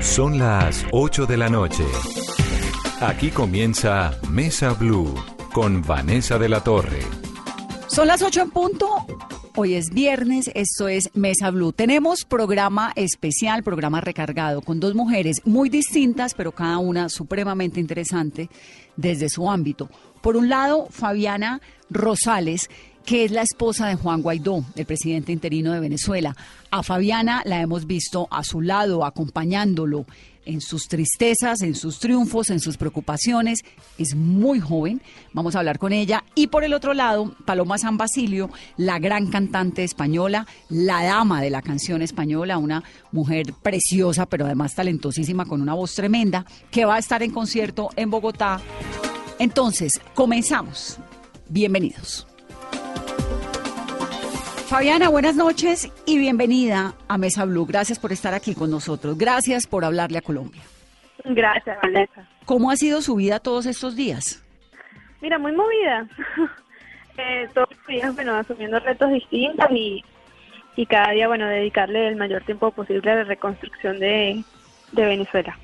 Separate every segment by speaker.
Speaker 1: Son las 8 de la noche. Aquí comienza Mesa Blue con Vanessa de la Torre.
Speaker 2: Son las 8 en punto. Hoy es viernes, esto es Mesa Blue. Tenemos programa especial, programa recargado, con dos mujeres muy distintas, pero cada una supremamente interesante desde su ámbito. Por un lado, Fabiana Rosales, que es la esposa de Juan Guaidó, el presidente interino de Venezuela. A Fabiana la hemos visto a su lado, acompañándolo en sus tristezas, en sus triunfos, en sus preocupaciones. Es muy joven, vamos a hablar con ella. Y por el otro lado, Paloma San Basilio, la gran cantante española, la dama de la canción española, una mujer preciosa, pero además talentosísima, con una voz tremenda, que va a estar en concierto en Bogotá. Entonces, comenzamos. Bienvenidos. Fabiana, buenas noches y bienvenida a Mesa Blue. Gracias por estar aquí con nosotros. Gracias por hablarle a Colombia.
Speaker 3: Gracias, Vanessa.
Speaker 2: ¿Cómo ha sido su vida todos estos días?
Speaker 3: Mira, muy movida. eh, todos los días, bueno, asumiendo retos distintos y, y cada día, bueno, dedicarle el mayor tiempo posible a la reconstrucción de, de Venezuela.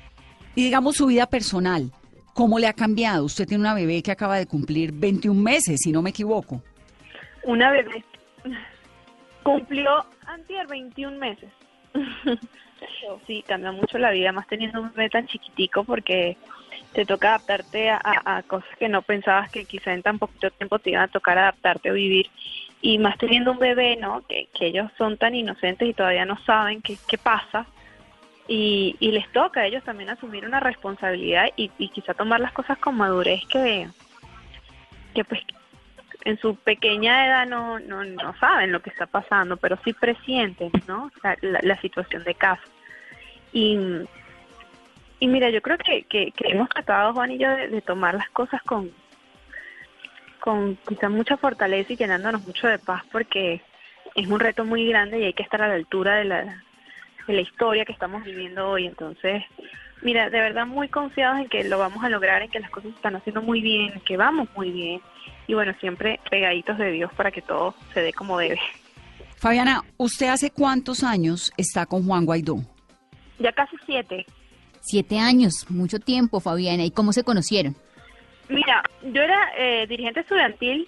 Speaker 2: Y digamos su vida personal, ¿cómo le ha cambiado? Usted tiene una bebé que acaba de cumplir 21 meses, si no me equivoco.
Speaker 3: Una bebé. Cumplió antier 21 meses. sí, cambia mucho la vida, más teniendo un bebé tan chiquitico porque te toca adaptarte a, cosas que no pensabas que quizá en tan poquito tiempo te iban a tocar adaptarte o vivir. Y más teniendo un bebé, ¿no? Que, ellos son tan inocentes y todavía no saben qué, qué pasa. Y, y les toca a ellos también asumir una responsabilidad y, y quizá tomar las cosas con madurez que, que pues en su pequeña edad no, no, no saben lo que está pasando, pero sí presienten, ¿no? La, la, la situación de casa. Y, y mira, yo creo que, que, hemos tratado, Juan y yo, de, de, tomar las cosas con, con quizá mucha fortaleza y llenándonos mucho de paz, porque es un reto muy grande y hay que estar a la altura de la, de la historia que estamos viviendo hoy. Entonces, mira, de verdad muy confiados en que lo vamos a lograr, en que las cosas se están haciendo muy bien, en que vamos muy bien y bueno, siempre pegaditos de Dios para que todo se dé como debe.
Speaker 2: Fabiana, ¿usted hace cuántos años está con Juan Guaidó?
Speaker 3: Ya casi siete.
Speaker 4: Siete años, mucho tiempo, Fabiana. ¿Y cómo se conocieron?
Speaker 3: Mira, yo era eh, dirigente estudiantil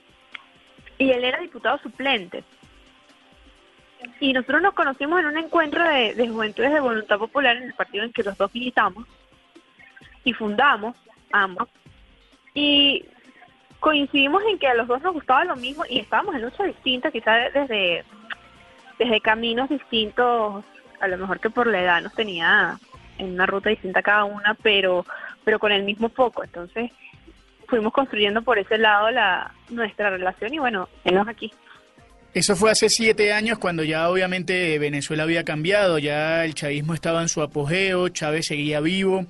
Speaker 3: y él era diputado suplente. Y nosotros nos conocimos en un encuentro de, de Juventudes de Voluntad Popular en el partido en que los dos militamos y fundamos ambos. Y coincidimos en que a los dos nos gustaba lo mismo y estábamos en luchas distintas, quizás desde, desde caminos distintos, a lo mejor que por la edad nos tenía en una ruta distinta cada una, pero, pero con el mismo foco. Entonces fuimos construyendo por ese lado la nuestra relación y bueno, enos aquí.
Speaker 5: Eso fue hace siete años cuando ya obviamente Venezuela había cambiado, ya el chavismo estaba en su apogeo, Chávez seguía vivo.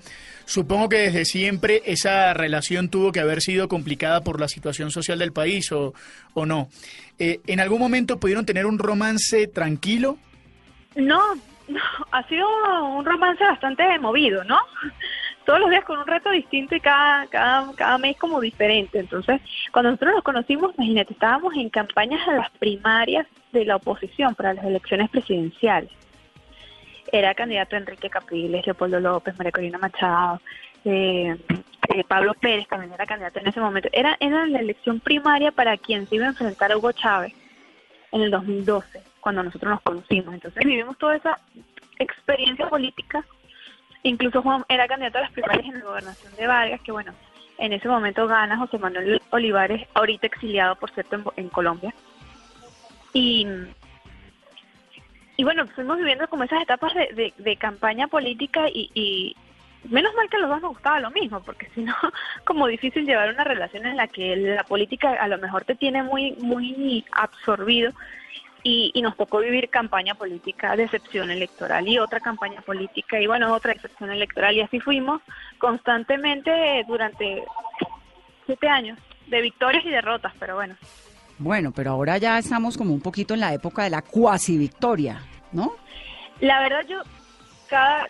Speaker 5: Supongo que desde siempre esa relación tuvo que haber sido complicada por la situación social del país o, o no. Eh, ¿En algún momento pudieron tener un romance tranquilo?
Speaker 3: No, no, ha sido un romance bastante movido, ¿no? Todos los días con un reto distinto y cada, cada, cada mes como diferente. Entonces, cuando nosotros nos conocimos, imagínate, estábamos en campañas de las primarias de la oposición para las elecciones presidenciales era candidato Enrique Capriles, Leopoldo López, María Corina Machado, eh, eh, Pablo Pérez también era candidato en ese momento. Era, era la elección primaria para quien se iba a enfrentar a Hugo Chávez en el 2012, cuando nosotros nos conocimos. Entonces vivimos toda esa experiencia política. Incluso Juan era candidato a las primarias en la gobernación de Vargas, que bueno, en ese momento gana José Manuel Olivares, ahorita exiliado, por cierto, en, en Colombia. Y, y bueno, fuimos viviendo como esas etapas de, de, de campaña política y, y, menos mal que a los dos nos gustaba lo mismo, porque si no, como difícil llevar una relación en la que la política a lo mejor te tiene muy, muy absorbido y, y nos tocó vivir campaña política, decepción electoral y otra campaña política y bueno, otra decepción electoral y así fuimos constantemente durante siete años, de victorias y derrotas, pero bueno.
Speaker 2: Bueno, pero ahora ya estamos como un poquito en la época de la cuasi victoria, ¿no?
Speaker 3: La verdad yo cada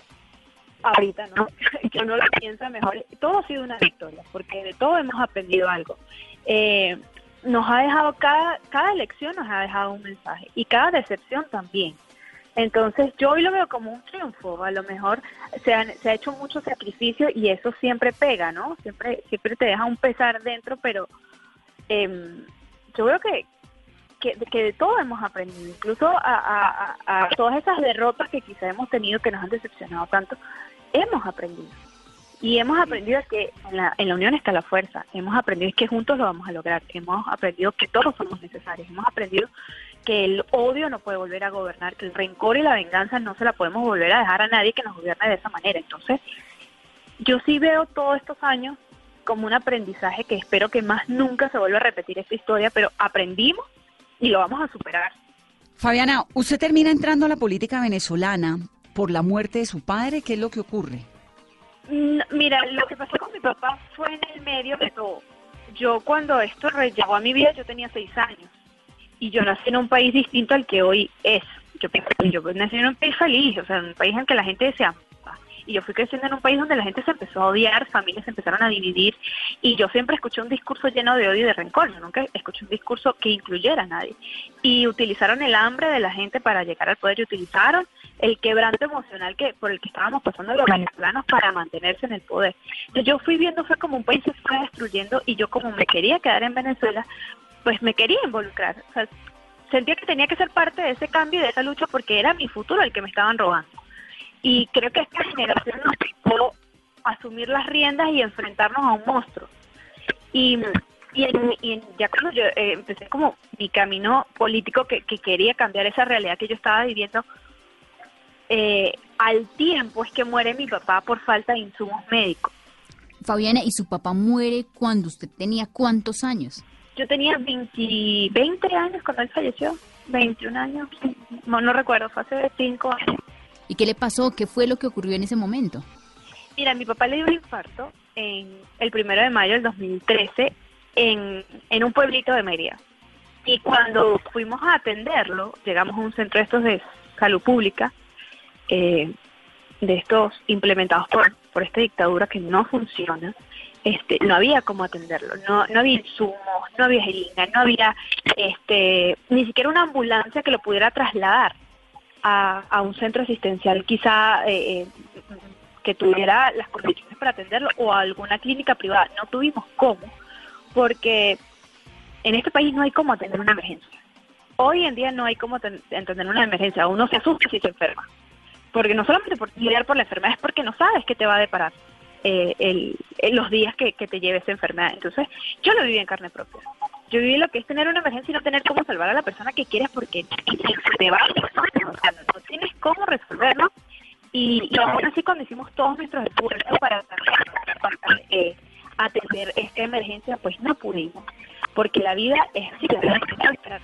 Speaker 3: ahorita no, yo no lo pienso mejor, todo ha sido una victoria, porque de todo hemos aprendido algo. Eh, nos ha dejado cada cada elección nos ha dejado un mensaje y cada decepción también. Entonces yo hoy lo veo como un triunfo, a lo mejor se, han- se ha hecho mucho sacrificio y eso siempre pega, ¿no? Siempre siempre te deja un pesar dentro, pero em, yo veo que, que, que de todo hemos aprendido, incluso a, a- a- a todas esas derrotas que quizá hemos tenido que nos han decepcionado tanto, hemos aprendido. Y hemos aprendido que en la, en la unión está la fuerza, hemos aprendido que juntos lo vamos a lograr, hemos aprendido que todos somos necesarios, hemos aprendido que el odio no puede volver a gobernar, que el rencor y la venganza no se la podemos volver a dejar a nadie que nos gobierne de esa manera. Entonces, yo sí veo todos estos años como un aprendizaje que espero que más nunca se vuelva a repetir esta historia, pero aprendimos y lo vamos a superar.
Speaker 2: Fabiana, usted termina entrando a la política venezolana por la muerte de su padre, ¿qué es lo que ocurre?
Speaker 3: Mm, Mira, lo que pasó con mi papá fue en el medio de todo. Yo cuando esto llegó a mi vida, yo tenía seis años y yo nací en un país distinto al que hoy es. Yo, yo nací en un país feliz, o sea, en un país en que la gente se. Y yo fui creciendo en un país donde la gente se empezó a odiar, familias se empezaron a dividir y yo siempre escuché un discurso lleno de odio y de rencor, yo nunca escuché un discurso que incluyera a nadie. Y utilizaron el hambre de la gente para llegar al poder y utilizaron el quebranto emocional que por el que estábamos pasando los venezolanos para mantenerse en el poder. Entonces, yo fui viendo fue como un país se fue destruyendo y yo como me quería quedar en Venezuela, pues me quería involucrar. O sea, sentía que tenía que ser parte de ese cambio y de esa lucha porque era mi futuro el que me estaban robando. Y creo que esta generación nos tocó asumir las riendas y enfrentarnos a un monstruo. Y, y, en- y ya cuando yo eh, empecé como mi camino político que, que quería cambiar esa realidad que yo estaba viviendo, eh, al tiempo es que muere mi papá por falta de insumos médicos.
Speaker 4: Fabiana, ¿y su papá muere cuando usted tenía cuántos años?
Speaker 3: Yo tenía 20, 20 años cuando él falleció, 21 años, no, no recuerdo, fue hace 5 años.
Speaker 4: ¿Y qué le pasó? ¿Qué fue lo que ocurrió en ese momento?
Speaker 3: Mira, mi papá le dio un infarto en el primero de mayo del 2013 en, en un pueblito de Mérida. Y cuando fuimos a atenderlo, llegamos a un centro de estos de salud pública, eh, de estos implementados por, por esta dictadura que no funciona, este, no había cómo atenderlo, no, no había insumos, no había jeringa, no había este, ni siquiera una ambulancia que lo pudiera trasladar a, a un centro asistencial quizá eh, eh, que tuviera las condiciones para atenderlo o a alguna clínica privada. No tuvimos cómo, porque en este país no hay cómo atender una emergencia. Hoy en día no hay cómo ten- atender una emergencia. Uno se asusta si se enferma. Porque no solamente por lidiar por la enfermedad, es porque no sabes qué te va a deparar eh, el, el- los días que, que te lleve esa enfermedad. Entonces, yo lo viví en carne propia. Yo viví lo que es tener una emergencia y no tener cómo salvar a la persona que quieres porque te va o sea, no tienes cómo resolverlo. Y, y aún así, cuando hicimos todos nuestros esfuerzos para, eh, atender esta emergencia, pues no pudimos. Porque la vida es así,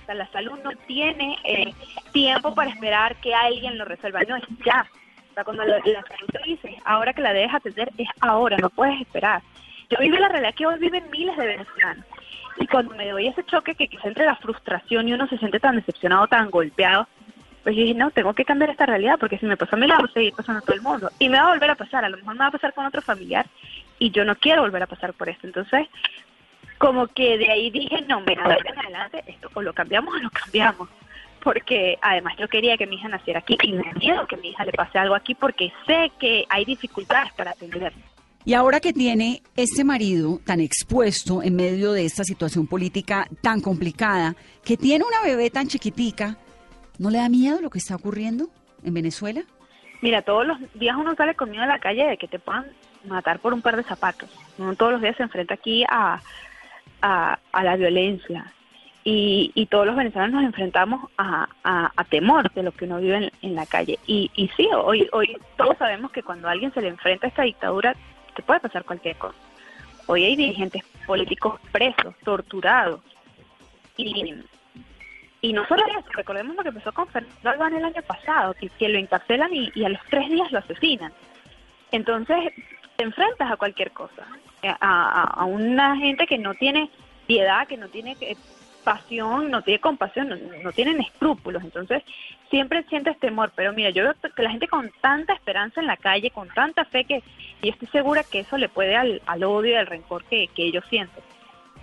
Speaker 3: la salud no tiene eh, tiempo para esperar que alguien lo resuelva, no es ya. O sea, cuando la, la salud te dice, ahora que la debes atender, es ahora, no puedes esperar. Yo vivo la realidad que hoy viven miles de venezolanos. Y cuando me doy ese choque que quizá entre la frustración y uno se siente tan decepcionado, tan golpeado, pues dije, no, tengo que cambiar esta realidad porque si me pasó a mí, la va a seguir pasando a todo el mundo. Y me va a volver a pasar, a lo mejor me va a pasar con otro familiar y yo no quiero volver a pasar por esto. Entonces, como que de ahí dije, no, mira, de en adelante esto o lo cambiamos o lo cambiamos. Porque además yo quería que mi hija naciera aquí y me miedo que mi hija le pase algo aquí porque sé que hay dificultades para atenderlo.
Speaker 2: Y ahora que tiene este marido tan expuesto en medio de esta situación política tan complicada, que tiene una bebé tan chiquitica, ¿no le da miedo lo que está ocurriendo en Venezuela?
Speaker 3: Mira, todos los días uno sale conmigo a la calle de que te puedan matar por un par de zapatos. Uno todos los días se enfrenta aquí a, a, la violencia. Y, y todos los venezolanos nos enfrentamos a, a, a temor de lo que uno vive en, en la calle. Y, y sí, hoy, hoy todos sabemos que cuando alguien se le enfrenta a esta dictadura, te puede pasar cualquier cosa. Hoy hay dirigentes políticos presos, torturados. Y, Y no solo eso, recordemos lo que empezó con Fernando Albán el año pasado, que, que lo encarcelan y, a los tres días lo asesinan. Entonces, te enfrentas a cualquier cosa, a, a- una gente que no tiene piedad, que no tiene eh, pasión, no tiene compasión, no, tienen escrúpulos. Entonces, siempre sientes temor. Pero mira, yo veo que la gente con tanta esperanza en la calle, con tanta fe, que y estoy segura que eso le puede al, al odio y al rencor que, que ellos sienten.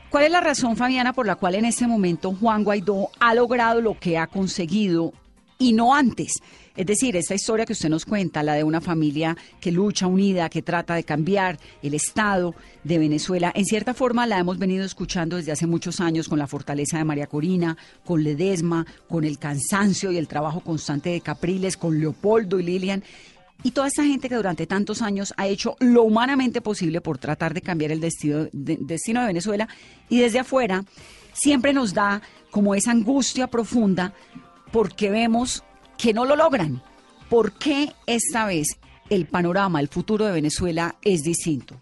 Speaker 2: ¿Cuál es la razón, Fabiana, por la cual en este momento Juan Guaidó ha logrado lo que ha conseguido y no antes? Es decir, esta historia que usted nos cuenta, la de una familia que lucha unida, que trata de cambiar el Estado de Venezuela, en cierta forma la hemos venido escuchando desde hace muchos años con la fortaleza de María Corina, con Ledesma, con el cansancio y el trabajo constante de Capriles, con Leopoldo y Lilian. Y toda esta gente que durante tantos años ha hecho lo humanamente posible por tratar de cambiar el destino de, destino de Venezuela y desde afuera siempre nos da como esa angustia profunda porque vemos que no lo logran. ¿Por qué esta vez el panorama, el futuro de Venezuela es distinto?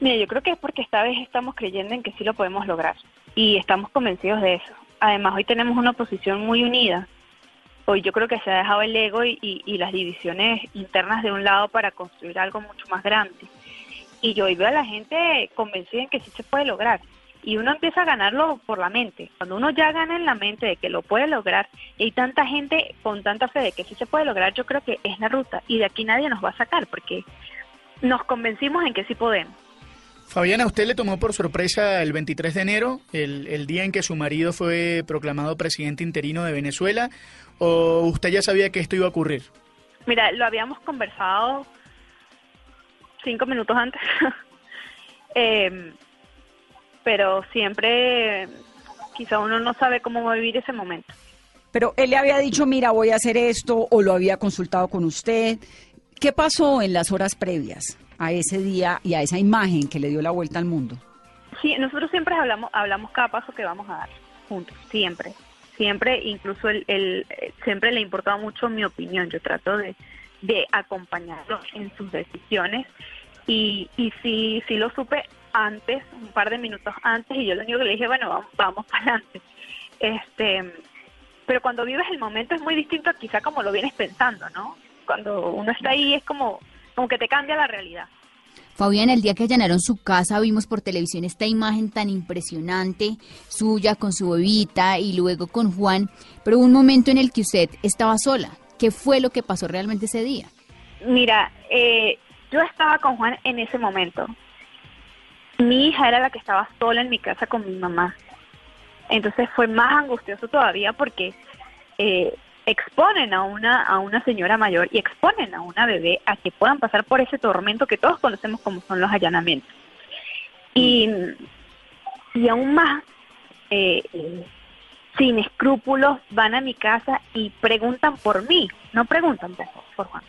Speaker 3: Mira, yo creo que es porque esta vez estamos creyendo en que sí lo podemos lograr y estamos convencidos de eso. Además, hoy tenemos una oposición muy unida. Hoy yo creo que se ha dejado el ego y, y- y las divisiones internas de un lado para construir algo mucho más grande. Y yo hoy veo a la gente convencida en que sí se puede lograr. Y uno empieza a ganarlo por la mente. Cuando uno ya gana en la mente de que lo puede lograr, y hay tanta gente con tanta fe de que sí se puede lograr, yo creo que es la ruta. Y de aquí nadie nos va a sacar porque nos convencimos en que sí podemos.
Speaker 5: Fabiana, ¿usted le tomó por sorpresa el 23 de enero, el, el día en que su marido fue proclamado presidente interino de Venezuela, o usted ya sabía que esto iba a ocurrir?
Speaker 3: Mira, lo habíamos conversado cinco minutos antes, Em, pero siempre quizá uno no sabe cómo va a vivir ese momento.
Speaker 2: Pero él le había dicho, mira, voy a hacer esto, o lo había consultado con usted. ¿Qué pasó en las horas previas a ese día y a esa imagen que le dio la vuelta al mundo?
Speaker 3: Sí, nosotros siempre hablamos, hablamos cada paso que vamos a dar juntos, siempre, siempre, incluso él, eh, siempre le importaba mucho mi opinión. Yo trato de, de acompañarlo en sus decisiones y, y sí, sí lo supe antes, un par de minutos antes, y yo lo único que le dije, bueno, vamos, vamos para adelante. Este, pero cuando vives el momento es muy distinto a quizá como lo vienes pensando, ¿no? Cuando uno está ahí es como, como que te cambia la realidad.
Speaker 4: Fabián, el día que allanaron su casa vimos por televisión esta imagen tan impresionante suya con su bebita y luego con Juan, pero hubo un momento en el que usted estaba sola. ¿Qué fue lo que pasó realmente ese día?
Speaker 3: Mira, eh, yo estaba con Juan en ese momento. Mi hija era la que estaba sola en mi casa con mi mamá. Entonces fue más angustioso todavía porque eh, exponen a una, a una señora mayor y exponen a una bebé a que puedan pasar por ese tormento que todos conocemos como son los allanamientos. Y, y aún más, eh, sin escrúpulos, van a mi casa y preguntan por mí, no preguntan por, por Juan.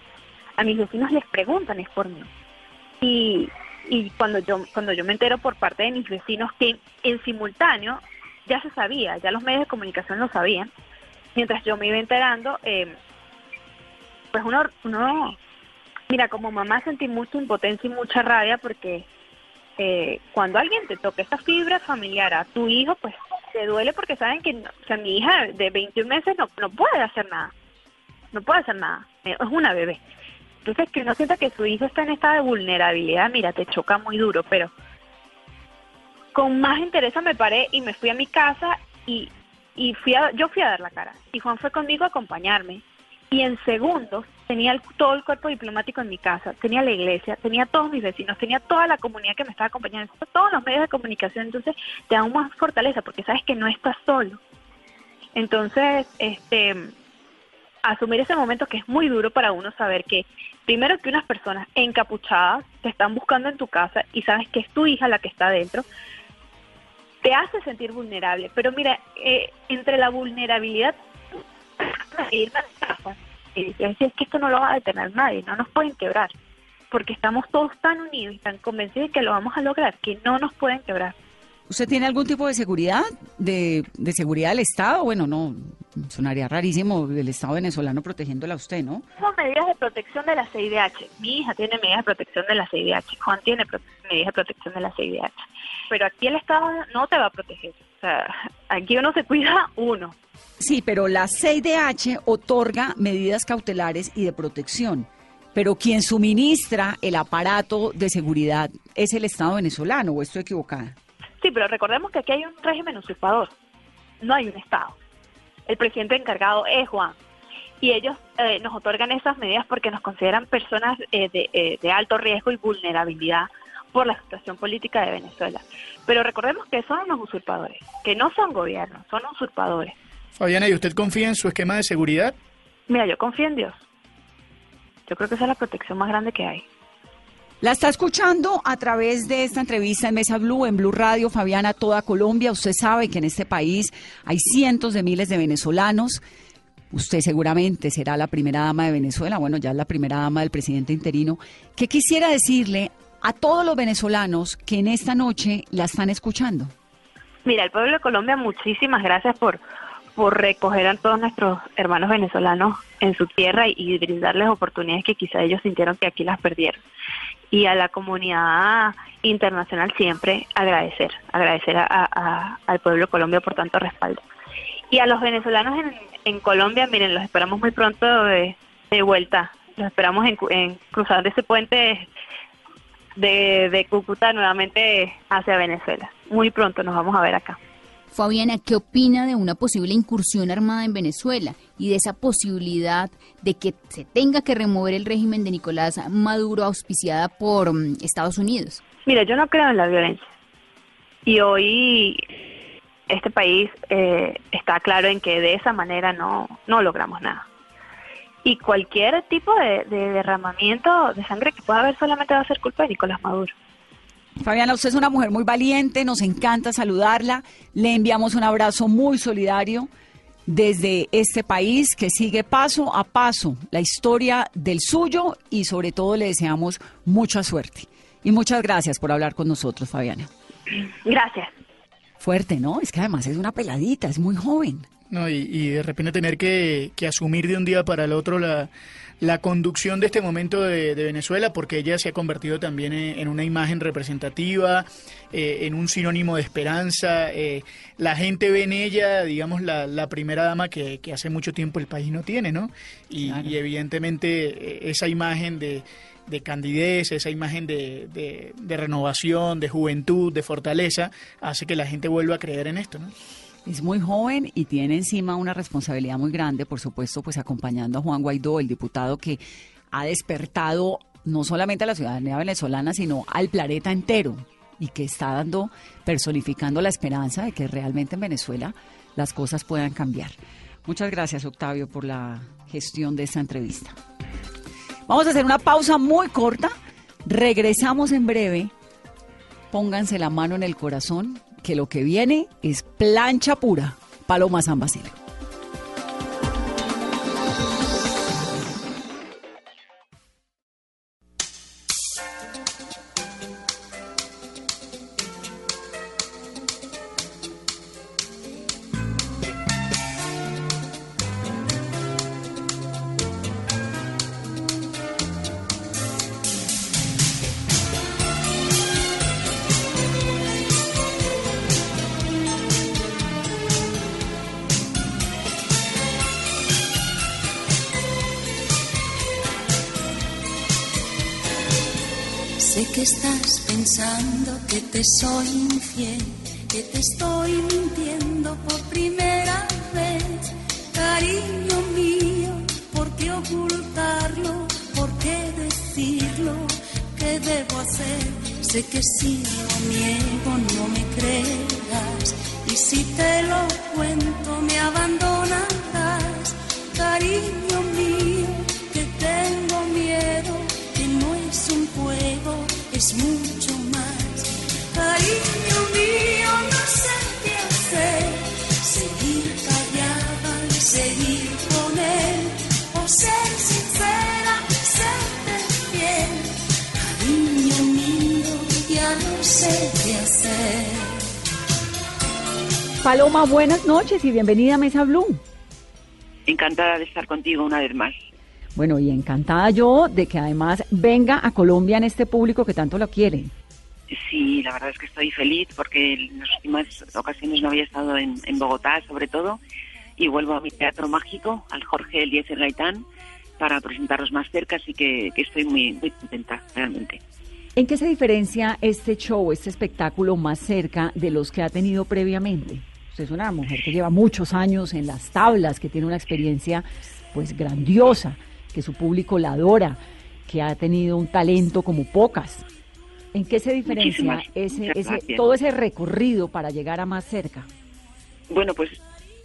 Speaker 3: A mis vecinos les preguntan es por mí. Y, y cuando yo cuando yo me entero por parte de mis vecinos que en simultáneo ya se sabía, ya los medios de comunicación lo sabían, mientras yo me iba enterando, eh, pues uno, uno, mira, como mamá sentí mucha impotencia y mucha rabia porque eh, cuando alguien te toca esa fibra familiar a tu hijo, pues te duele porque saben que, o sea, mi hija de 21 meses no, no puede hacer nada, no puede hacer nada, es una bebé. Entonces, que uno sienta que su hijo está en estado de vulnerabilidad, mira, te choca muy duro, pero con más interés me paré y me fui a mi casa y, y fui a, yo fui a dar la cara. Y Juan fue conmigo a acompañarme. Y en segundos tenía todo el cuerpo diplomático en mi casa, tenía la iglesia, tenía todos mis vecinos, tenía toda la comunidad que me estaba acompañando, todos los medios de comunicación. Entonces te da más fortaleza porque sabes que no estás solo. Entonces, este, asumir ese momento que es muy duro para uno saber que primero que unas personas encapuchadas te están buscando en tu casa y sabes que es tu hija la que está adentro, te hace sentir vulnerable. Pero mira, eh, entre la vulnerabilidad y decir, es que esto no lo va a detener nadie, no nos pueden quebrar, porque estamos todos tan unidos y tan convencidos de que lo vamos a lograr, que no nos pueden quebrar.
Speaker 2: ¿Usted tiene algún tipo de seguridad? ¿De, de seguridad del Estado? Bueno, no, sonaría rarísimo el Estado venezolano protegiéndola a usted, ¿no?
Speaker 3: Son medidas de protección de la CIDH. Mi hija tiene medidas de protección de la CIDH. Juan tiene medidas de protección de la CIDH. Pero aquí el Estado no te va a proteger. O sea, aquí uno se cuida uno.
Speaker 2: Sí, pero la CIDH otorga medidas cautelares y de protección. Pero quien suministra el aparato de seguridad es el Estado venezolano, ¿o estoy equivocada?
Speaker 3: Sí, pero recordemos que aquí hay un régimen usurpador, no hay un Estado. El presidente encargado es Juan. Y ellos eh, nos otorgan esas medidas porque nos consideran personas eh, de, eh, de alto riesgo y vulnerabilidad por la situación política de Venezuela. Pero recordemos que son unos usurpadores, que no son gobiernos, son usurpadores.
Speaker 5: Fabiana, ¿y usted confía en su esquema de seguridad?
Speaker 3: Mira, yo confío en Dios. Yo creo que esa es la protección más grande que hay.
Speaker 2: La está escuchando a través de esta entrevista en Mesa Blue, en Blue Radio, Fabiana, toda Colombia. Usted sabe que en este país hay cientos de miles de venezolanos. Usted seguramente será la primera dama de Venezuela, bueno, ya es la primera dama del presidente interino. ¿Qué quisiera decirle a todos los venezolanos que en esta noche la están escuchando?
Speaker 3: Mira, el pueblo de Colombia, muchísimas gracias por, por recoger a todos nuestros hermanos venezolanos en su tierra y, y brindarles oportunidades que quizá ellos sintieron que aquí las perdieron. Y a la comunidad internacional siempre agradecer, agradecer a, al pueblo de Colombia por tanto respaldo. Y a los venezolanos en, en Colombia, miren, los esperamos muy pronto de, de vuelta. Los esperamos en, en cruzar ese puente de, de Cúcuta nuevamente hacia Venezuela. Muy pronto nos vamos a ver acá.
Speaker 4: Fabiana, ¿qué opina de una posible incursión armada en Venezuela y de esa posibilidad de que se tenga que remover el régimen de Nicolás Maduro auspiciada por mm, Estados Unidos?
Speaker 3: Mira, yo no creo en la violencia. Y hoy este país eh, está claro en que de esa manera no, no logramos nada. Y cualquier tipo de, de derramamiento de sangre que pueda haber solamente va a ser culpa de Nicolás Maduro.
Speaker 2: Fabiana, usted es una mujer muy valiente, nos encanta saludarla. Le enviamos un abrazo muy solidario desde este país que sigue paso a paso la historia del suyo y sobre todo le deseamos mucha suerte. Y muchas gracias por hablar con nosotros, Fabiana.
Speaker 3: Gracias.
Speaker 2: Fuerte, ¿no? Es que además es una peladita, es muy joven.
Speaker 5: No, y, y de repente tener que, que asumir de un día para el otro la, la conducción de este momento de, de Venezuela, porque ella se ha convertido también en, en una imagen representativa, eh, en un sinónimo de esperanza. eh, la gente ve en ella, digamos, la, la primera dama que, que hace mucho tiempo el país no tiene, ¿no? Y,
Speaker 2: Claro.
Speaker 5: y evidentemente eh, esa imagen de, de candidez, esa imagen de, de- de renovación, de juventud, de fortaleza, hace que la gente vuelva a creer en esto, ¿no?
Speaker 2: Es muy joven y tiene encima una responsabilidad muy grande, por supuesto, pues acompañando a Juan Guaidó, el diputado que ha despertado no solamente a la ciudadanía venezolana, sino al planeta entero y que está dando, personificando la esperanza de que realmente en Venezuela las cosas puedan cambiar. Muchas gracias, Octavio, por la gestión de esta entrevista. Vamos a hacer una pausa muy corta. Regresamos en breve. Pónganse la mano en el corazón, que lo que viene es plancha pura. Paloma San Basilio.
Speaker 6: Soy infiel, que te estoy mintiendo por primera vez. Cariño mío, ¿por qué ocultarlo? ¿Por qué decirlo? ¿Qué debo hacer? Sé que si sé qué hacer.
Speaker 2: Paloma, buenas noches y bienvenida a Mesa Blue.
Speaker 7: Encantada de estar contigo una vez más.
Speaker 2: Bueno, y encantada yo de que además venga a Colombia en este público que tanto lo quiere.
Speaker 7: Sí, la verdad es que estoy feliz porque en las últimas ocasiones no había estado en, Bogotá, sobre todo, y vuelvo a mi teatro mágico, al Jorge Eliezer Gaitán, para presentarlos más cerca, así que, estoy muy, muy contenta, realmente.
Speaker 2: ¿En qué se diferencia este show, este espectáculo más cerca de los que ha tenido previamente? Usted es una mujer que lleva muchos años en las tablas, que tiene una experiencia pues grandiosa, que su público la adora, que ha tenido un talento como pocas. ¿En qué se diferencia ese, todo ese recorrido para llegar a más cerca?
Speaker 7: Bueno, pues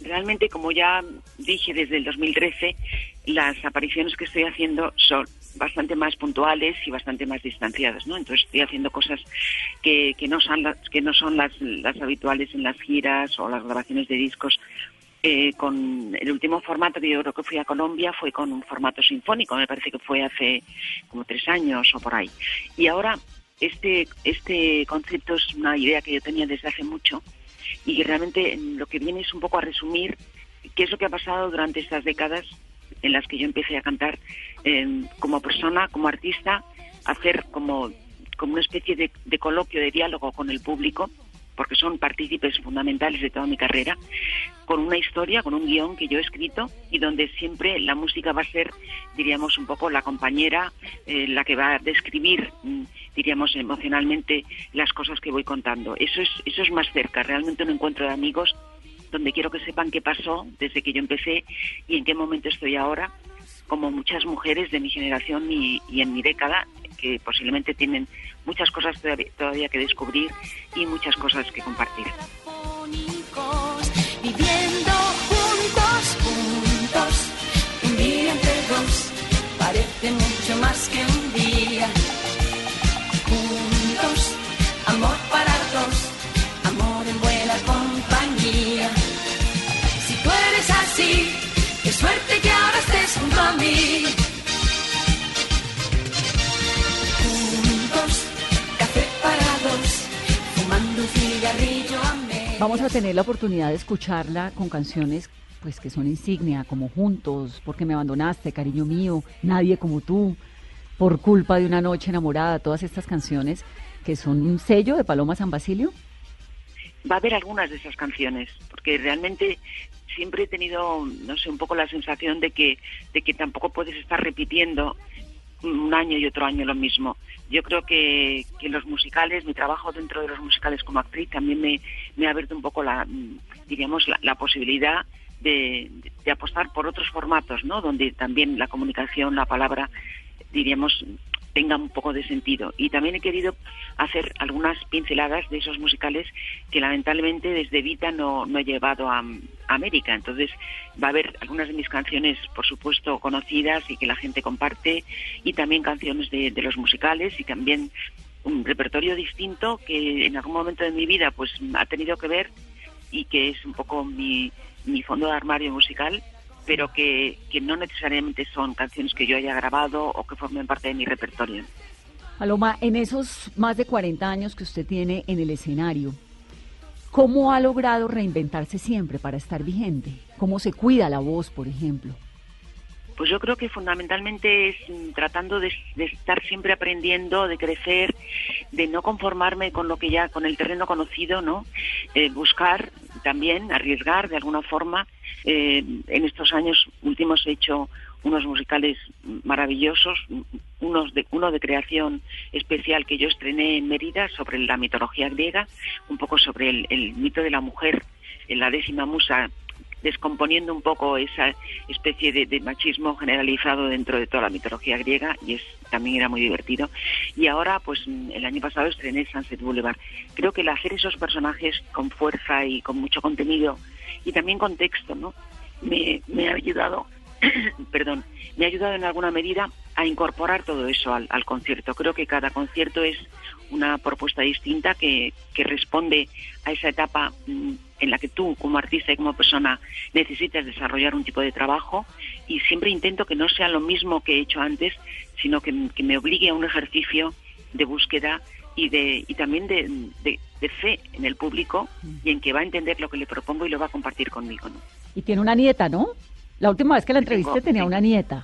Speaker 7: realmente, como ya dije desde el 2013, las apariciones que estoy haciendo son bastante más puntuales y bastante más distanciadas, ¿no? Entonces estoy haciendo cosas que, que no son las que no son las, las habituales en las giras o las grabaciones de discos. Eh, con el último formato que yo creo que fui a Colombia fue con un formato sinfónico, me parece que fue hace como tres años o por ahí. Y ahora este, este concepto es una idea que yo tenía desde hace mucho y realmente lo que viene es un poco a resumir qué es lo que ha pasado durante estas décadas en las que yo empecé a cantar em, como persona, como artista, hacer como, como una especie de, de coloquio, de diálogo con el público porque son partícipes fundamentales de toda mi carrera, con una historia, con un guion que yo he escrito y donde siempre la música va a ser, diríamos, un poco la compañera, eh, la que va a describir, mm, diríamos, emocionalmente las cosas que voy contando. Eso es, eso es más cerca, realmente un encuentro de amigos donde quiero que sepan qué pasó desde que yo empecé y en qué momento estoy ahora, como muchas mujeres de mi generación y, y en mi década, que posiblemente tienen muchas cosas todavía, que descubrir y muchas cosas que compartir.
Speaker 6: Viviendo juntos, juntos, un día entre dos, parece mucho más que un
Speaker 2: Vamos a tener la oportunidad de escucharla con canciones pues que son insignia, como Juntos, Porque me abandonaste, Cariño mío, Nadie como tú, Por culpa de una noche enamorada, todas estas canciones que son un sello de Paloma San Basilio.
Speaker 7: Va a haber algunas de esas canciones, porque realmente siempre he tenido, no sé, un poco la sensación de que, de que tampoco puedes estar repitiendo un año y otro año lo mismo. Yo creo que, que los musicales, mi trabajo dentro de los musicales como actriz también me, me ha abierto un poco la, diríamos, la, posibilidad de, de, apostar por otros formatos, ¿no? Donde también la comunicación, la palabra, diríamos, tenga un poco de sentido. Y también he querido hacer algunas pinceladas de esos musicales que lamentablemente desde Vita no, no he llevado a, América. Entonces va a haber algunas de mis canciones, por supuesto, conocidas y que la gente comparte, y también canciones de, de los musicales y también un repertorio distinto que en algún momento de mi vida pues ha tenido que ver y que es un poco mi, mi fondo de armario musical pero que, que no necesariamente son canciones que yo haya grabado o que formen parte de mi repertorio.
Speaker 2: Paloma, en esos más de 40 años que usted tiene en el escenario, ¿cómo ha logrado reinventarse siempre para estar vigente? ¿Cómo se cuida la voz, por ejemplo?
Speaker 7: Pues yo creo que fundamentalmente es mm, tratando de, estar siempre aprendiendo, de crecer, de no conformarme con lo que ya, con el terreno conocido, ¿no? Eh, buscar también, arriesgar de alguna forma. Eh, en estos años últimos he hecho unos musicales maravillosos, unos de, uno de creación especial que yo estrené en Mérida sobre la mitología griega, un poco sobre el, mito de la mujer, en la décima musa descomponiendo un poco esa especie de, machismo generalizado dentro de toda la mitología griega y es también era muy divertido. Y ahora, pues el año pasado estrené Sunset Boulevard. Creo que el hacer esos personajes con fuerza y con mucho contenido y también con texto, ¿no? Me, ha ayudado, perdón, me ha ayudado en alguna medida a incorporar todo eso al, concierto. Creo que cada concierto es una propuesta distinta que, que responde a esa etapa mm, en la que tú, como artista y como persona, necesitas desarrollar un tipo de trabajo y siempre intento que no sea lo mismo que he hecho antes, sino que, me obligue a un ejercicio de búsqueda y, de, y también de, fe en el público y en que va a entender lo que le propongo y lo va a compartir conmigo. ¿no?
Speaker 2: Y tiene una nieta, ¿no? La última vez que la entrevisté tenía una nieta.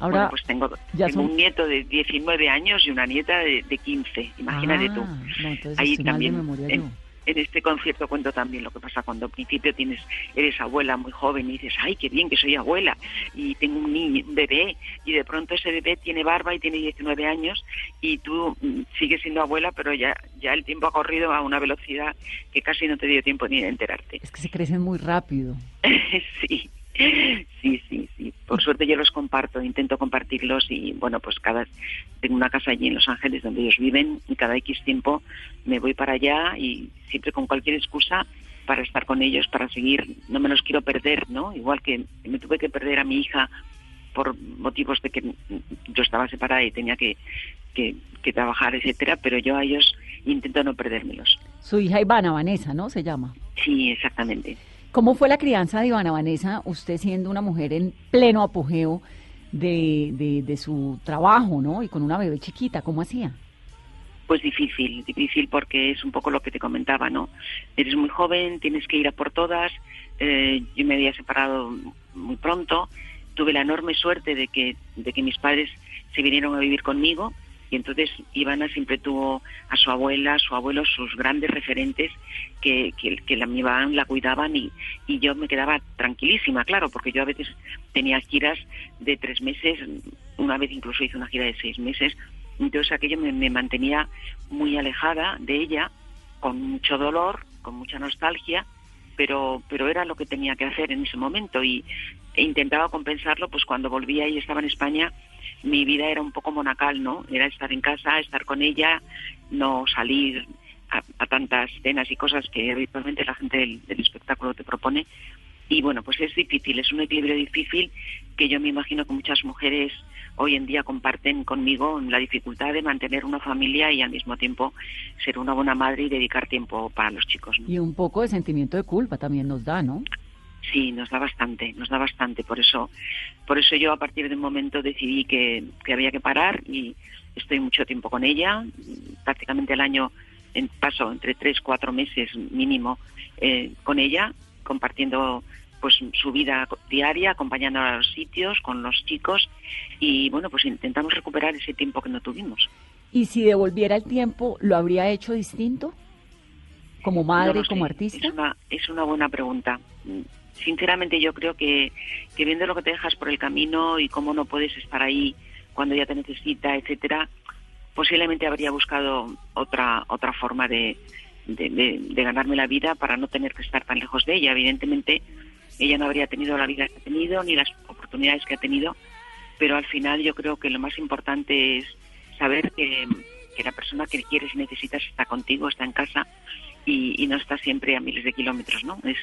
Speaker 2: Ahora,
Speaker 7: bueno, pues tengo,
Speaker 2: ya
Speaker 7: tengo
Speaker 2: son-
Speaker 7: un nieto de 19 años y una nieta de, de 15, imagínate
Speaker 2: Ah,
Speaker 7: tú.
Speaker 2: no,
Speaker 7: Ahí
Speaker 2: de
Speaker 7: también, en, en este concierto cuento también lo que pasa cuando al principio tienes eres abuela muy joven y dices, ay, qué bien que soy abuela y tengo un niño, un bebé, y de pronto ese bebé tiene barba y tiene 19 años y tú mm, sigues siendo abuela, pero ya, ya el tiempo ha corrido a una velocidad que casi no te dio tiempo ni de enterarte.
Speaker 2: Es que se crecen muy rápido.
Speaker 7: sí, sí, sí, sí. Por suerte yo los comparto, intento compartirlos y bueno, pues cada tengo una casa allí en Los Ángeles donde ellos viven y cada X tiempo me voy para allá y siempre con cualquier excusa para estar con ellos, para seguir, no me los quiero perder, ¿no? Igual que me tuve que perder a mi hija por motivos de que yo estaba separada y tenía que, que, que trabajar, etcétera, pero yo a ellos intento no perdérmelos.
Speaker 2: Su hija Ivana Vanessa, ¿no? Se llama.
Speaker 7: Sí, exactamente.
Speaker 2: ¿Cómo fue la crianza de Ivana Vanessa, usted siendo una mujer en pleno apogeo de, de, su trabajo, ¿no? Y con una bebé chiquita, ¿cómo hacía?
Speaker 7: Pues difícil, difícil porque es un poco lo que te comentaba, ¿no? Eres muy joven, tienes que ir a por todas. eh, yo me había separado muy pronto. Tuve la enorme suerte de que, de que mis padres se vinieron a vivir conmigo y entonces Ivana siempre tuvo a su abuela, a su abuelo, sus grandes referentes que, que, la miraban, la cuidaban y, y yo me quedaba tranquilísima, claro, porque yo a veces tenía giras de tres meses, una vez incluso hice una gira de seis meses, entonces aquello me, me mantenía muy alejada de ella, con mucho dolor, con mucha nostalgia, pero, pero era lo que tenía que hacer en ese momento y e intentaba compensarlo, pues cuando volvía y estaba en España, mi vida era un poco monacal, ¿no? Era estar en casa, estar con ella, no salir a, tantas cenas y cosas que habitualmente la gente del, espectáculo te propone. Y bueno, pues es difícil, es un equilibrio difícil que yo me imagino que muchas mujeres hoy en día comparten conmigo la dificultad de mantener una familia y al mismo tiempo ser una buena madre y dedicar tiempo para los chicos. ¿no?
Speaker 2: Y un poco de sentimiento de culpa también nos da, ¿no?
Speaker 7: Sí, nos da bastante, nos da bastante. Por eso, por eso yo a partir de un momento decidí que, que había que parar y estoy mucho tiempo con ella, prácticamente el año en, paso entre tres, cuatro meses mínimo eh, con ella, compartiendo pues su vida diaria, acompañándola a los sitios, con los chicos y bueno, pues intentamos recuperar ese tiempo que no tuvimos.
Speaker 2: Y si devolviera el tiempo, ¿lo habría hecho distinto? Como madre,
Speaker 7: No
Speaker 2: como
Speaker 7: sé.
Speaker 2: artista.
Speaker 7: Es una, es una buena pregunta. Sinceramente yo creo que, que viendo lo que te dejas por el camino y cómo no puedes estar ahí cuando ella te necesita, etcétera, posiblemente habría buscado otra otra forma de- de ganarme la vida para no tener que estar tan lejos de ella. Evidentemente ella no habría tenido la vida que ha tenido ni las oportunidades que ha tenido, pero al final yo creo que lo más importante es saber que, que la persona que quieres y necesitas está contigo, está en casa y, y no está siempre a miles de kilómetros, ¿no? Es,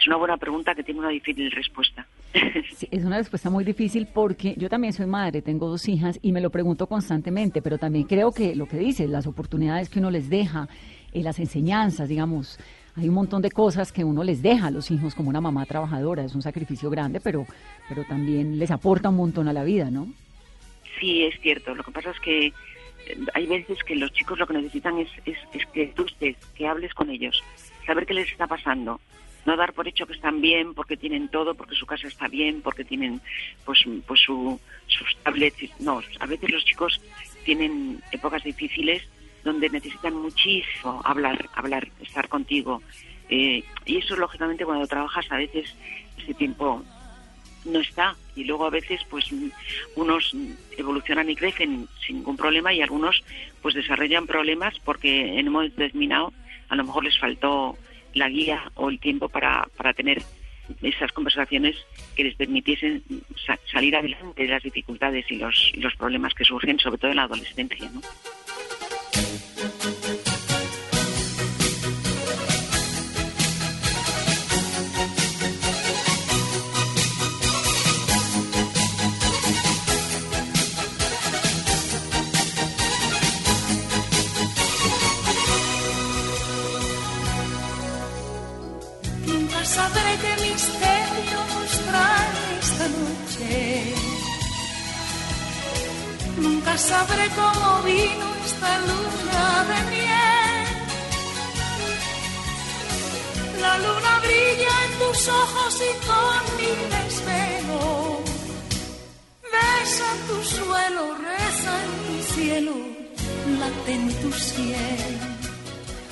Speaker 7: es una buena pregunta que tiene una difícil respuesta.
Speaker 2: Sí, es una respuesta muy difícil porque yo también soy madre, tengo dos hijas y me lo pregunto constantemente, pero también creo que lo que dices, las oportunidades que uno les deja, eh, las enseñanzas, digamos, hay un montón de cosas que uno les deja a los hijos como una mamá trabajadora, es un sacrificio grande, pero, pero también les aporta un montón a la vida, ¿no?
Speaker 7: Sí, es cierto. Lo que pasa es que eh, hay veces que los chicos lo que necesitan es, es, es que tú estés, que hables con ellos, saber qué les está pasando. No dar por hecho que están bien porque tienen todo, porque su casa está bien, porque tienen pues, pues su, sus tablets. No, a veces los chicos tienen épocas difíciles donde necesitan muchísimo hablar, hablar, estar contigo. Eh, y eso, lógicamente, cuando trabajas, a veces ese tiempo no está y luego a veces pues unos evolucionan y crecen sin ningún problema y algunos pues desarrollan problemas porque en un momento determinado a lo mejor les faltó la guía o el tiempo para, para tener esas conversaciones que les permitiesen sa- salir adelante de las dificultades y los, los problemas que surgen sobre todo en la adolescencia ¿no?
Speaker 6: Sabré cómo vino esta luna de miel. La luna brilla en tus ojos y con mi desvelo. Ves Reza tu suelo, reza en tu cielo, late en tu cielo.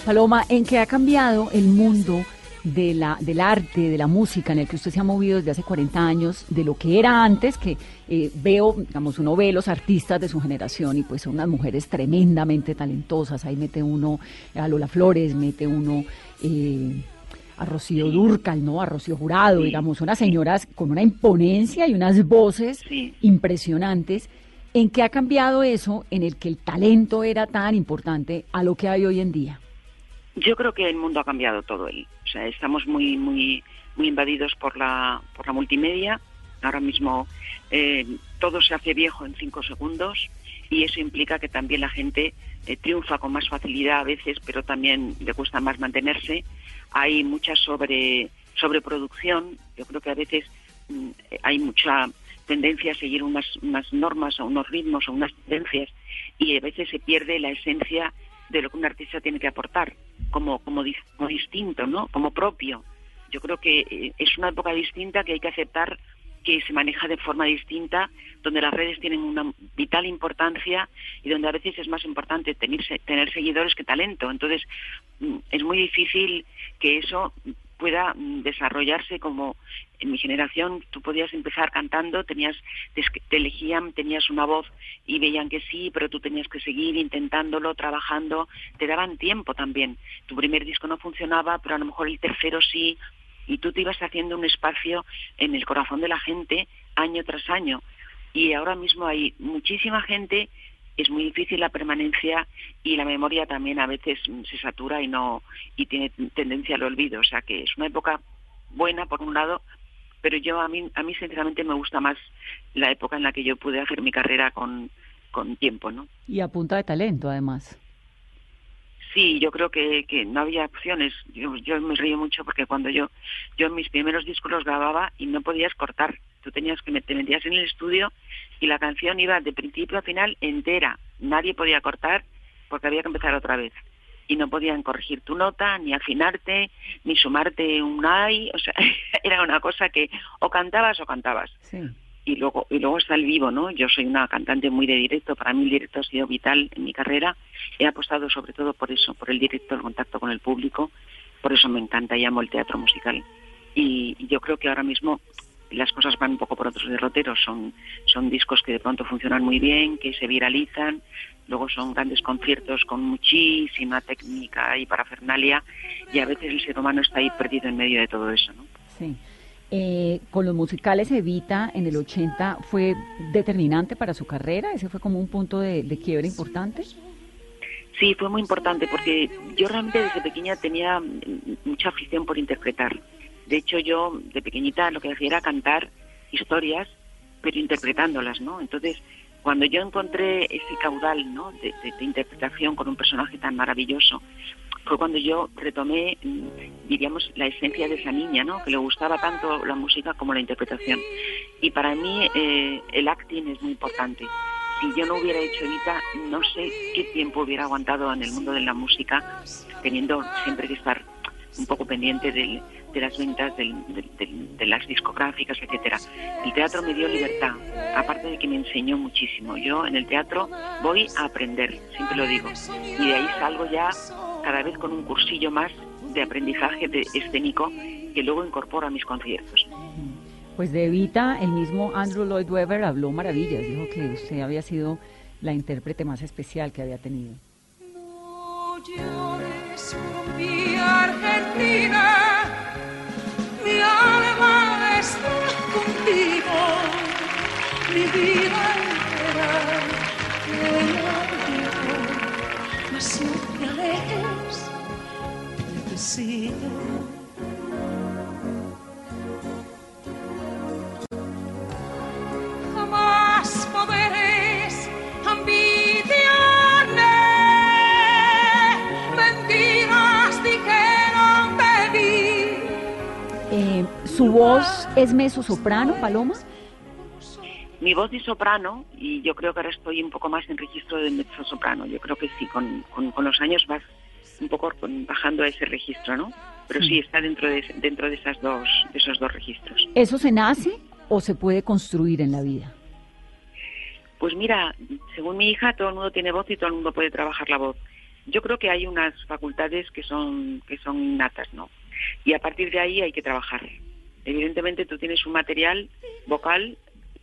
Speaker 2: Paloma, ¿en qué ha cambiado el mundo de la, del arte, de la música, en el que usted se ha movido desde hace 40 años, de lo que era antes, que eh, veo, digamos, uno ve los artistas de su generación y pues son unas mujeres tremendamente talentosas, ahí mete uno a Lola Flores, mete uno... Eh, a Rocío Durcal, ¿no? A Rocío Jurado, digamos, unas señoras con una imponencia y unas voces impresionantes. ¿En qué ha cambiado eso en el que el talento era tan importante a lo que hay hoy en día?
Speaker 7: Yo creo que el mundo ha cambiado todo. El, o sea, estamos muy, muy, muy invadidos por la, por la multimedia. Ahora mismo eh, todo se hace viejo en cinco segundos y eso implica que también la gente eh, triunfa con más facilidad a veces, pero también le cuesta más mantenerse. Hay mucha sobre sobreproducción. Yo creo que a veces mm, hay mucha tendencia a seguir unas, unas normas o unos ritmos o unas tendencias y a veces se pierde la esencia de lo que un artista tiene que aportar como, como, distinto, ¿no? Como propio. Yo creo que eh, es una época distinta que hay que aceptar que se maneja de forma distinta, donde las redes tienen una vital importancia y donde a veces es más importante tener, tener seguidores que talento. Entonces, mm, es muy difícil que eso pueda mm, desarrollarse como en mi generación tú podías empezar cantando, tenías te elegían, tenías una voz y veían que sí, pero tú tenías que seguir intentándolo, trabajando, te daban tiempo también. Tu primer disco no funcionaba, pero a lo mejor el tercero sí y tú te ibas haciendo un espacio en el corazón de la gente año tras año. Y ahora mismo hay muchísima gente es muy difícil la permanencia y la memoria también a veces se satura y no y tiene tendencia al olvido, o sea que es una época buena por un lado, pero yo a mí a mí sinceramente me gusta más la época en la que yo pude hacer mi carrera con con tiempo, ¿no?
Speaker 2: Y a punta de talento además.
Speaker 7: Sí, yo creo que, que no había opciones. Yo, yo me río mucho porque cuando yo yo en mis primeros discos los grababa y no podías cortar. Tú tenías que te metías en el estudio y la canción iba de principio a final entera. Nadie podía cortar porque había que empezar otra vez. Y no podían corregir tu nota, ni afinarte, ni sumarte un ay. O sea, era una cosa que o cantabas o cantabas. Y luego, y luego está el vivo, ¿no? Yo soy una cantante muy de directo. Para mí el directo ha sido vital en mi carrera. He apostado sobre todo por eso, por el directo, el contacto con el público. Por eso me encanta y amo el teatro musical. y yo creo que ahora mismo las cosas van un poco por otros derroteros. Son, son discos que de pronto funcionan muy bien, que se viralizan, luego son grandes conciertos con muchísima técnica y parafernalia, y a veces el ser humano está ahí perdido en medio de todo eso. ¿no?
Speaker 2: Sí. Eh, con los musicales Evita en el 80 fue determinante para su carrera, ese fue como un punto de, de quiebre importante.
Speaker 7: Sí, fue muy importante porque yo realmente desde pequeña tenía mucha afición por interpretar de hecho, yo de pequeñita lo que hacía era cantar historias, pero interpretándolas, ¿no? Entonces, cuando yo encontré ese caudal, ¿no? De, interpretación con un personaje tan maravilloso, fue cuando yo retomé, mm, diríamos, la esencia de esa niña, ¿no? Que le gustaba tanto la música como la interpretación. Y para mí eh, el acting es muy importante. Si yo no hubiera hecho Evita, no sé qué tiempo hubiera aguantado en el mundo de la música, teniendo siempre que estar un poco pendiente de las ventas de las discográficas, etcétera. El teatro me dio libertad, aparte de que me enseñó muchísimo. Yo en el teatro voy a aprender, siempre lo digo, y de ahí salgo ya cada vez con un cursillo más de aprendizaje de escénico que luego incorporo a mis conciertos.
Speaker 2: Pues de Evita, el mismo Andrew Lloyd Webber habló maravillas, dijo que usted había sido la intérprete más especial que había tenido.
Speaker 6: Argentina, mi alma está contigo, mi vida entera te mas si te alejes, necesito.
Speaker 2: ¿Su voz es mezzo soprano, Paloma?
Speaker 7: Mi voz es soprano y yo creo que ahora estoy un poco más en registro de mezzo soprano. Yo creo que sí, con, con, los años vas un poco bajando a ese registro, ¿no? Pero sí, está dentro de, dentro de, esas dos, de esos dos registros.
Speaker 2: ¿Eso se nace o se puede construir en la vida?
Speaker 7: Pues mira, según mi hija, todo el mundo tiene voz y todo el mundo puede trabajar la voz. Yo creo que hay unas facultades que son que son innatas, ¿no? Y a partir de ahí hay que trabajar. Evidentemente tú tienes un material vocal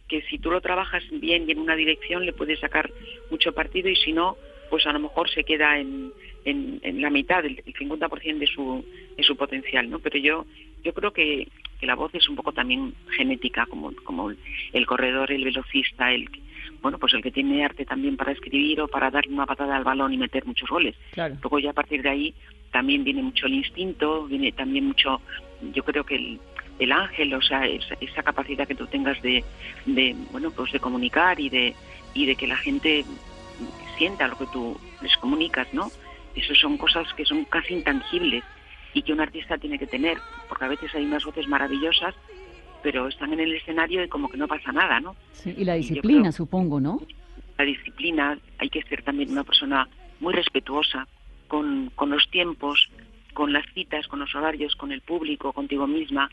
Speaker 7: que si tú lo trabajas bien y en una dirección le puedes sacar mucho partido y si no, pues a lo mejor se queda en, en, la mitad, el, 50% de su, de su potencial, ¿no? Pero yo, yo creo que, que la voz es un poco también genética, como, como el corredor, el velocista, el bueno, pues el que tiene arte también para escribir o para darle una patada al balón y meter muchos goles. Luego ya a partir de ahí también viene mucho el instinto, viene también mucho, yo creo que el, el ángel, o sea, esa, esa capacidad que tú tengas de, de, bueno, pues de comunicar y de, y de que la gente sienta lo que tú les comunicas, ¿no? Eso son cosas que son casi intangibles y que un artista tiene que tener, porque a veces hay unas voces maravillosas, pero están en el escenario y como que no pasa nada, ¿no?
Speaker 2: Sí, y la disciplina, supongo, ¿no?
Speaker 7: La disciplina, hay que ser también una persona muy respetuosa con, con los tiempos, con las citas, con los horarios, con el público, contigo misma.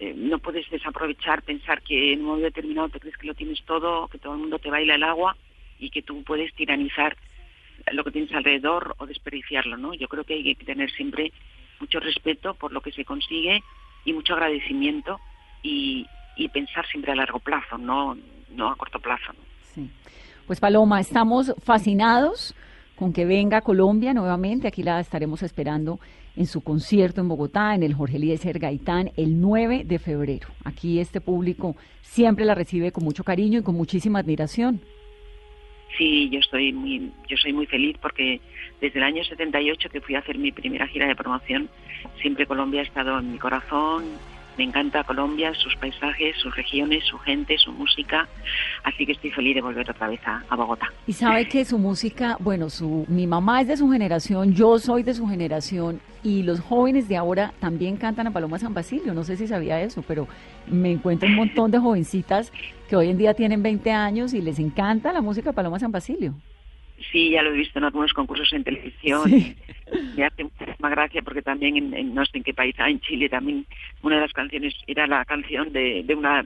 Speaker 7: Eh, no puedes desaprovechar, pensar que en un momento determinado te crees que lo tienes todo, que todo el mundo te baila el agua y que tú puedes tiranizar lo que tienes alrededor o desperdiciarlo, ¿no? Yo creo que hay que tener siempre mucho respeto por lo que se consigue y mucho agradecimiento y, pensar siempre a largo plazo, no, no a corto plazo.
Speaker 2: Sí. Pues Paloma, estamos fascinados con que venga Colombia nuevamente. Aquí la estaremos esperando en su concierto en Bogotá, en el Jorge Eliezer Gaitán, el 9 de febrero. Aquí este público siempre la recibe con mucho cariño y con muchísima admiración.
Speaker 7: Sí, yo estoy muy, yo soy muy feliz porque desde el año 78 que fui a hacer mi primera gira de promoción, siempre Colombia ha estado en mi corazón me encanta Colombia, sus paisajes, sus regiones, su gente, su música, así que estoy feliz de volver otra vez a, Bogotá.
Speaker 2: Y sabe que su música, bueno, su, mi mamá es de su generación, yo soy de su generación y los jóvenes de ahora también cantan a Paloma San Basilio, no sé si sabía eso, pero me encuentro un montón de jovencitas que hoy en día tienen 20 años y les encanta la música de Paloma San Basilio.
Speaker 7: Sí, ya lo he visto en algunos concursos en televisión. Me hace muchísima gracia porque también en, no sé en qué país, ah, en Chile también una de las canciones era la canción de, de una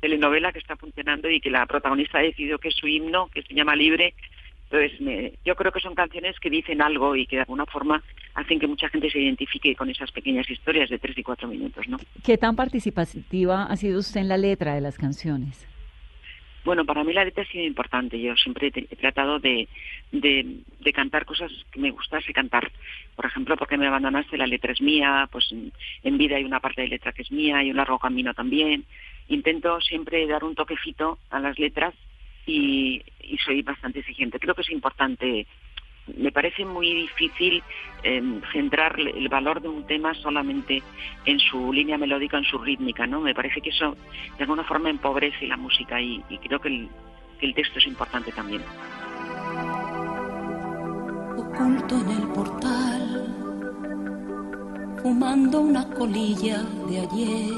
Speaker 7: telenovela que está funcionando y que la protagonista ha decidido que es su himno, que se llama Libre. Entonces, me, yo creo que son canciones que dicen algo y que de alguna forma hacen que mucha gente se identifique con esas pequeñas historias de tres y cuatro minutos, ¿no?
Speaker 2: ¿Qué tan participativa ha sido usted en la letra de las canciones?
Speaker 7: Bueno, para mí la letra ha sido importante. Yo siempre he tratado de, de, cantar cosas que me gustase cantar. Por ejemplo, porque me abandonaste, la letra es mía, pues en vida hay una parte de letra que es mía, hay un largo camino también. Intento siempre dar un toquecito a las letras y, y soy bastante exigente. Creo que es importante me parece muy difícil eh, centrar el valor de un tema solamente en su línea melódica, en su rítmica, ¿no? Me parece que eso de alguna forma empobrece la música y, creo que el, que el texto es importante también.
Speaker 6: Oculto en el portal, fumando una colilla de ayer,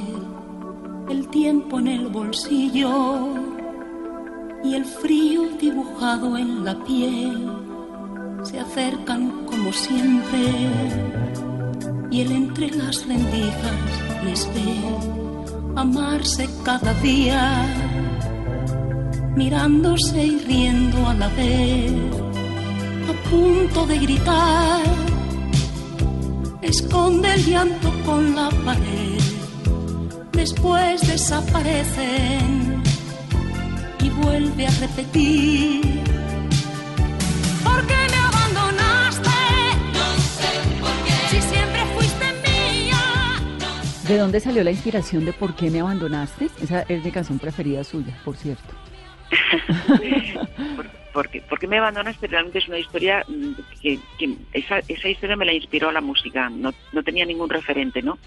Speaker 6: el tiempo en el bolsillo y el frío dibujado en la piel se acercan como siempre y él entre las rendijas les ve amarse cada día, mirándose y riendo a la vez, a punto de gritar, esconde el llanto con la pared, después desaparecen y vuelve a repetir.
Speaker 2: ¿De dónde salió la inspiración de por qué me abandonaste? Esa es mi canción preferida suya, por cierto.
Speaker 7: porque, porque me abandonaste realmente es una historia mm, que, esa, historia me la inspiró la música, no, no tenía ningún referente, ¿no?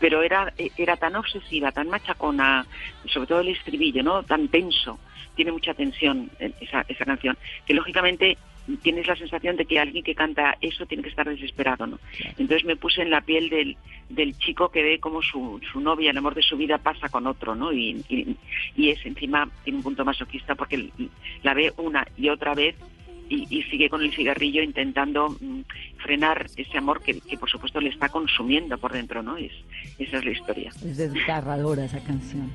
Speaker 7: Pero era, era tan obsesiva, tan machacona, sobre todo el estribillo, ¿no? Tan tenso, tiene mucha tensión esa, esa canción, que lógicamente tienes la sensación de que alguien que canta eso tiene que estar desesperado, ¿no? Entonces me puse en la piel del, del chico que ve como su, su novia, el amor de su vida, pasa con otro, ¿no? Y, y, es encima, tiene un punto masoquista porque la ve una y otra vez y, y, sigue con el cigarrillo intentando mm, frenar ese amor que, que, por supuesto le está consumiendo por dentro, ¿no? Es, esa es la historia.
Speaker 2: Es desgarradora esa canción.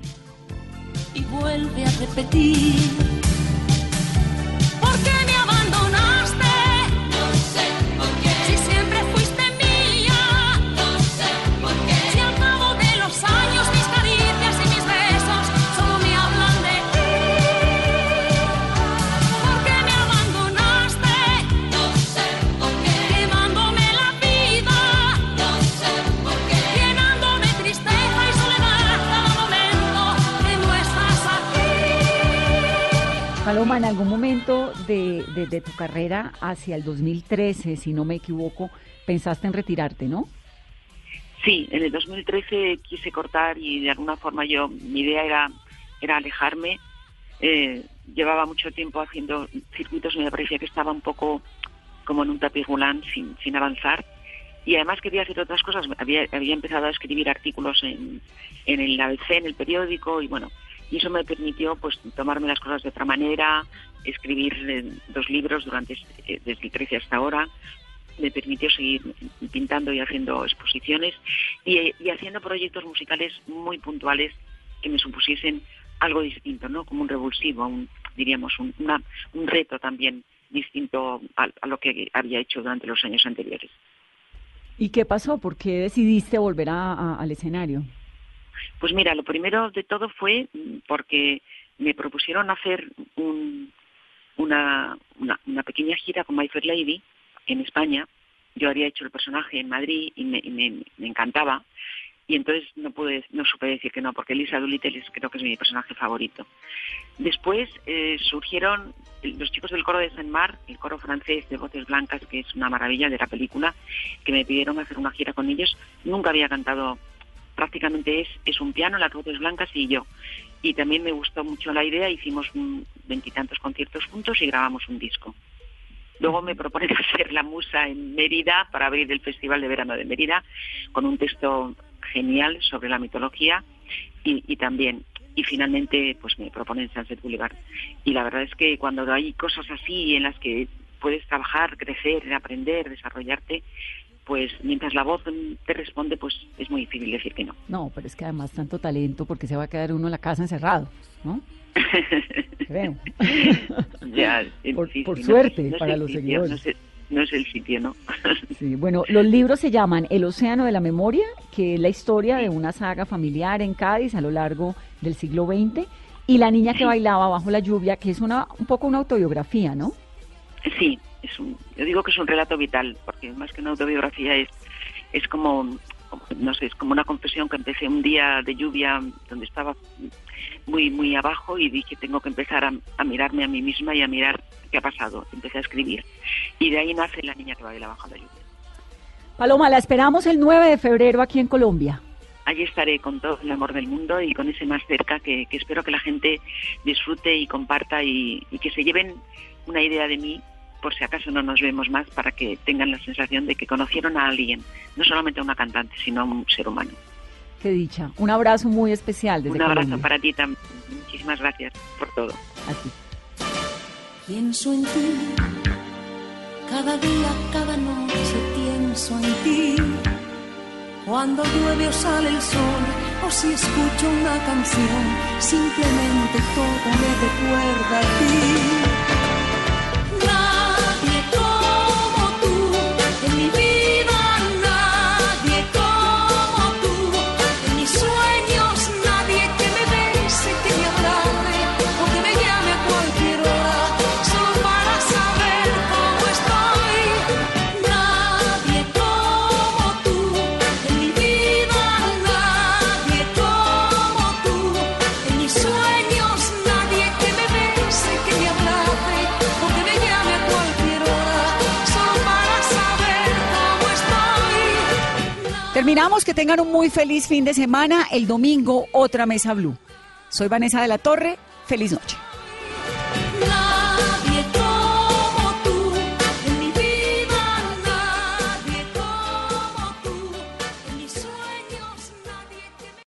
Speaker 6: Y vuelve a repetir abandonaste.
Speaker 2: Paloma, en algún momento de, de, tu carrera hacia el 2013, si no me equivoco, pensaste en retirarte, ¿no?
Speaker 7: Sí, en el 2013 quise cortar y de alguna forma yo, mi idea era, era alejarme. Eh, llevaba mucho tiempo haciendo circuitos y me parecía que estaba un poco como en un tapiz sin, sin avanzar. Y además quería hacer otras cosas. Había, había empezado a escribir artículos en, en el ABC, en el periódico, y bueno, y eso me permitió pues tomarme las cosas de otra manera, escribir eh, dos libros durante eh, desde el 13 hasta ahora, me permitió seguir pintando y haciendo exposiciones y, haciendo proyectos musicales muy puntuales que me supusiesen algo distinto, ¿no? Como un revulsivo, un, diríamos, un, un reto también distinto a, lo que había hecho durante los años anteriores.
Speaker 2: ¿Y qué pasó? ¿Por qué decidiste volver al escenario?
Speaker 7: Pues mira, lo primero de todo fue porque me propusieron hacer una, una, pequeña gira con My Fair Lady en España. Yo había hecho el personaje en Madrid y me, me, encantaba. Y entonces no pude, no supe decir que no, porque Lisa Doolittle creo que es mi personaje favorito. Después eh, surgieron los chicos del coro de Saint Mar, el coro francés de Voces Blancas, que es una maravilla de la película, que me pidieron hacer una gira con ellos. Nunca había cantado prácticamente es, es un piano, las voces blancas y yo. Y también me gustó mucho la idea, hicimos veintitantos conciertos juntos y grabamos un disco. Luego me proponen hacer la musa en Mérida para abrir el Festival de Verano de Mérida con un texto genial sobre la mitología y, y también y finalmente pues me proponen Sunset Boulevard y la verdad es que cuando hay cosas así en las que puedes trabajar, crecer, aprender, desarrollarte, pues mientras la voz te responde, pues es muy difícil decir que no.
Speaker 2: No, pero es que además tanto talento, porque se va a quedar uno en la casa encerrado, ¿no? Creo.
Speaker 7: ya,
Speaker 2: por, suerte para los seguidores.
Speaker 7: No es, el sitio, ¿no?
Speaker 2: sí, bueno, los libros se llaman El Océano de la Memoria, que es la historia de una saga familiar en Cádiz a lo largo del siglo XX, y La niña que bailaba bajo la lluvia, que es una un poco una autobiografía, ¿no?
Speaker 7: Sí, es un, yo digo que es un relato vital, porque más que una autobiografía es, es como, no sé, es como una confesión que empecé un día de lluvia donde estaba muy, muy abajo y dije tengo que empezar a, mirarme a mí misma y a mirar qué ha pasado. Empecé a escribir y de ahí nace La niña que baila bajo la lluvia.
Speaker 2: Paloma, la esperamos el 9 de febrero aquí en Colombia.
Speaker 7: Allí estaré con todo el amor del mundo y con ese más cerca que, espero que la gente disfrute y comparta y que se lleven una idea de mí por si acaso no nos vemos más, para que tengan la sensación de que conocieron a alguien, no solamente a una cantante, sino a un ser humano.
Speaker 2: Qué dicha. Un abrazo muy especial desde
Speaker 7: Un abrazo para ti también. Muchísimas gracias por todo.
Speaker 2: Así.
Speaker 6: Pienso en ti, cada día, cada noche pienso en ti. Cuando llueve o sale el sol, o si escucho una canción, simplemente todo me recuerda a ti.
Speaker 2: Terminamos, que tengan un muy feliz fin de semana. El domingo, otra mesa blue. Soy Vanessa de la Torre. Feliz noche.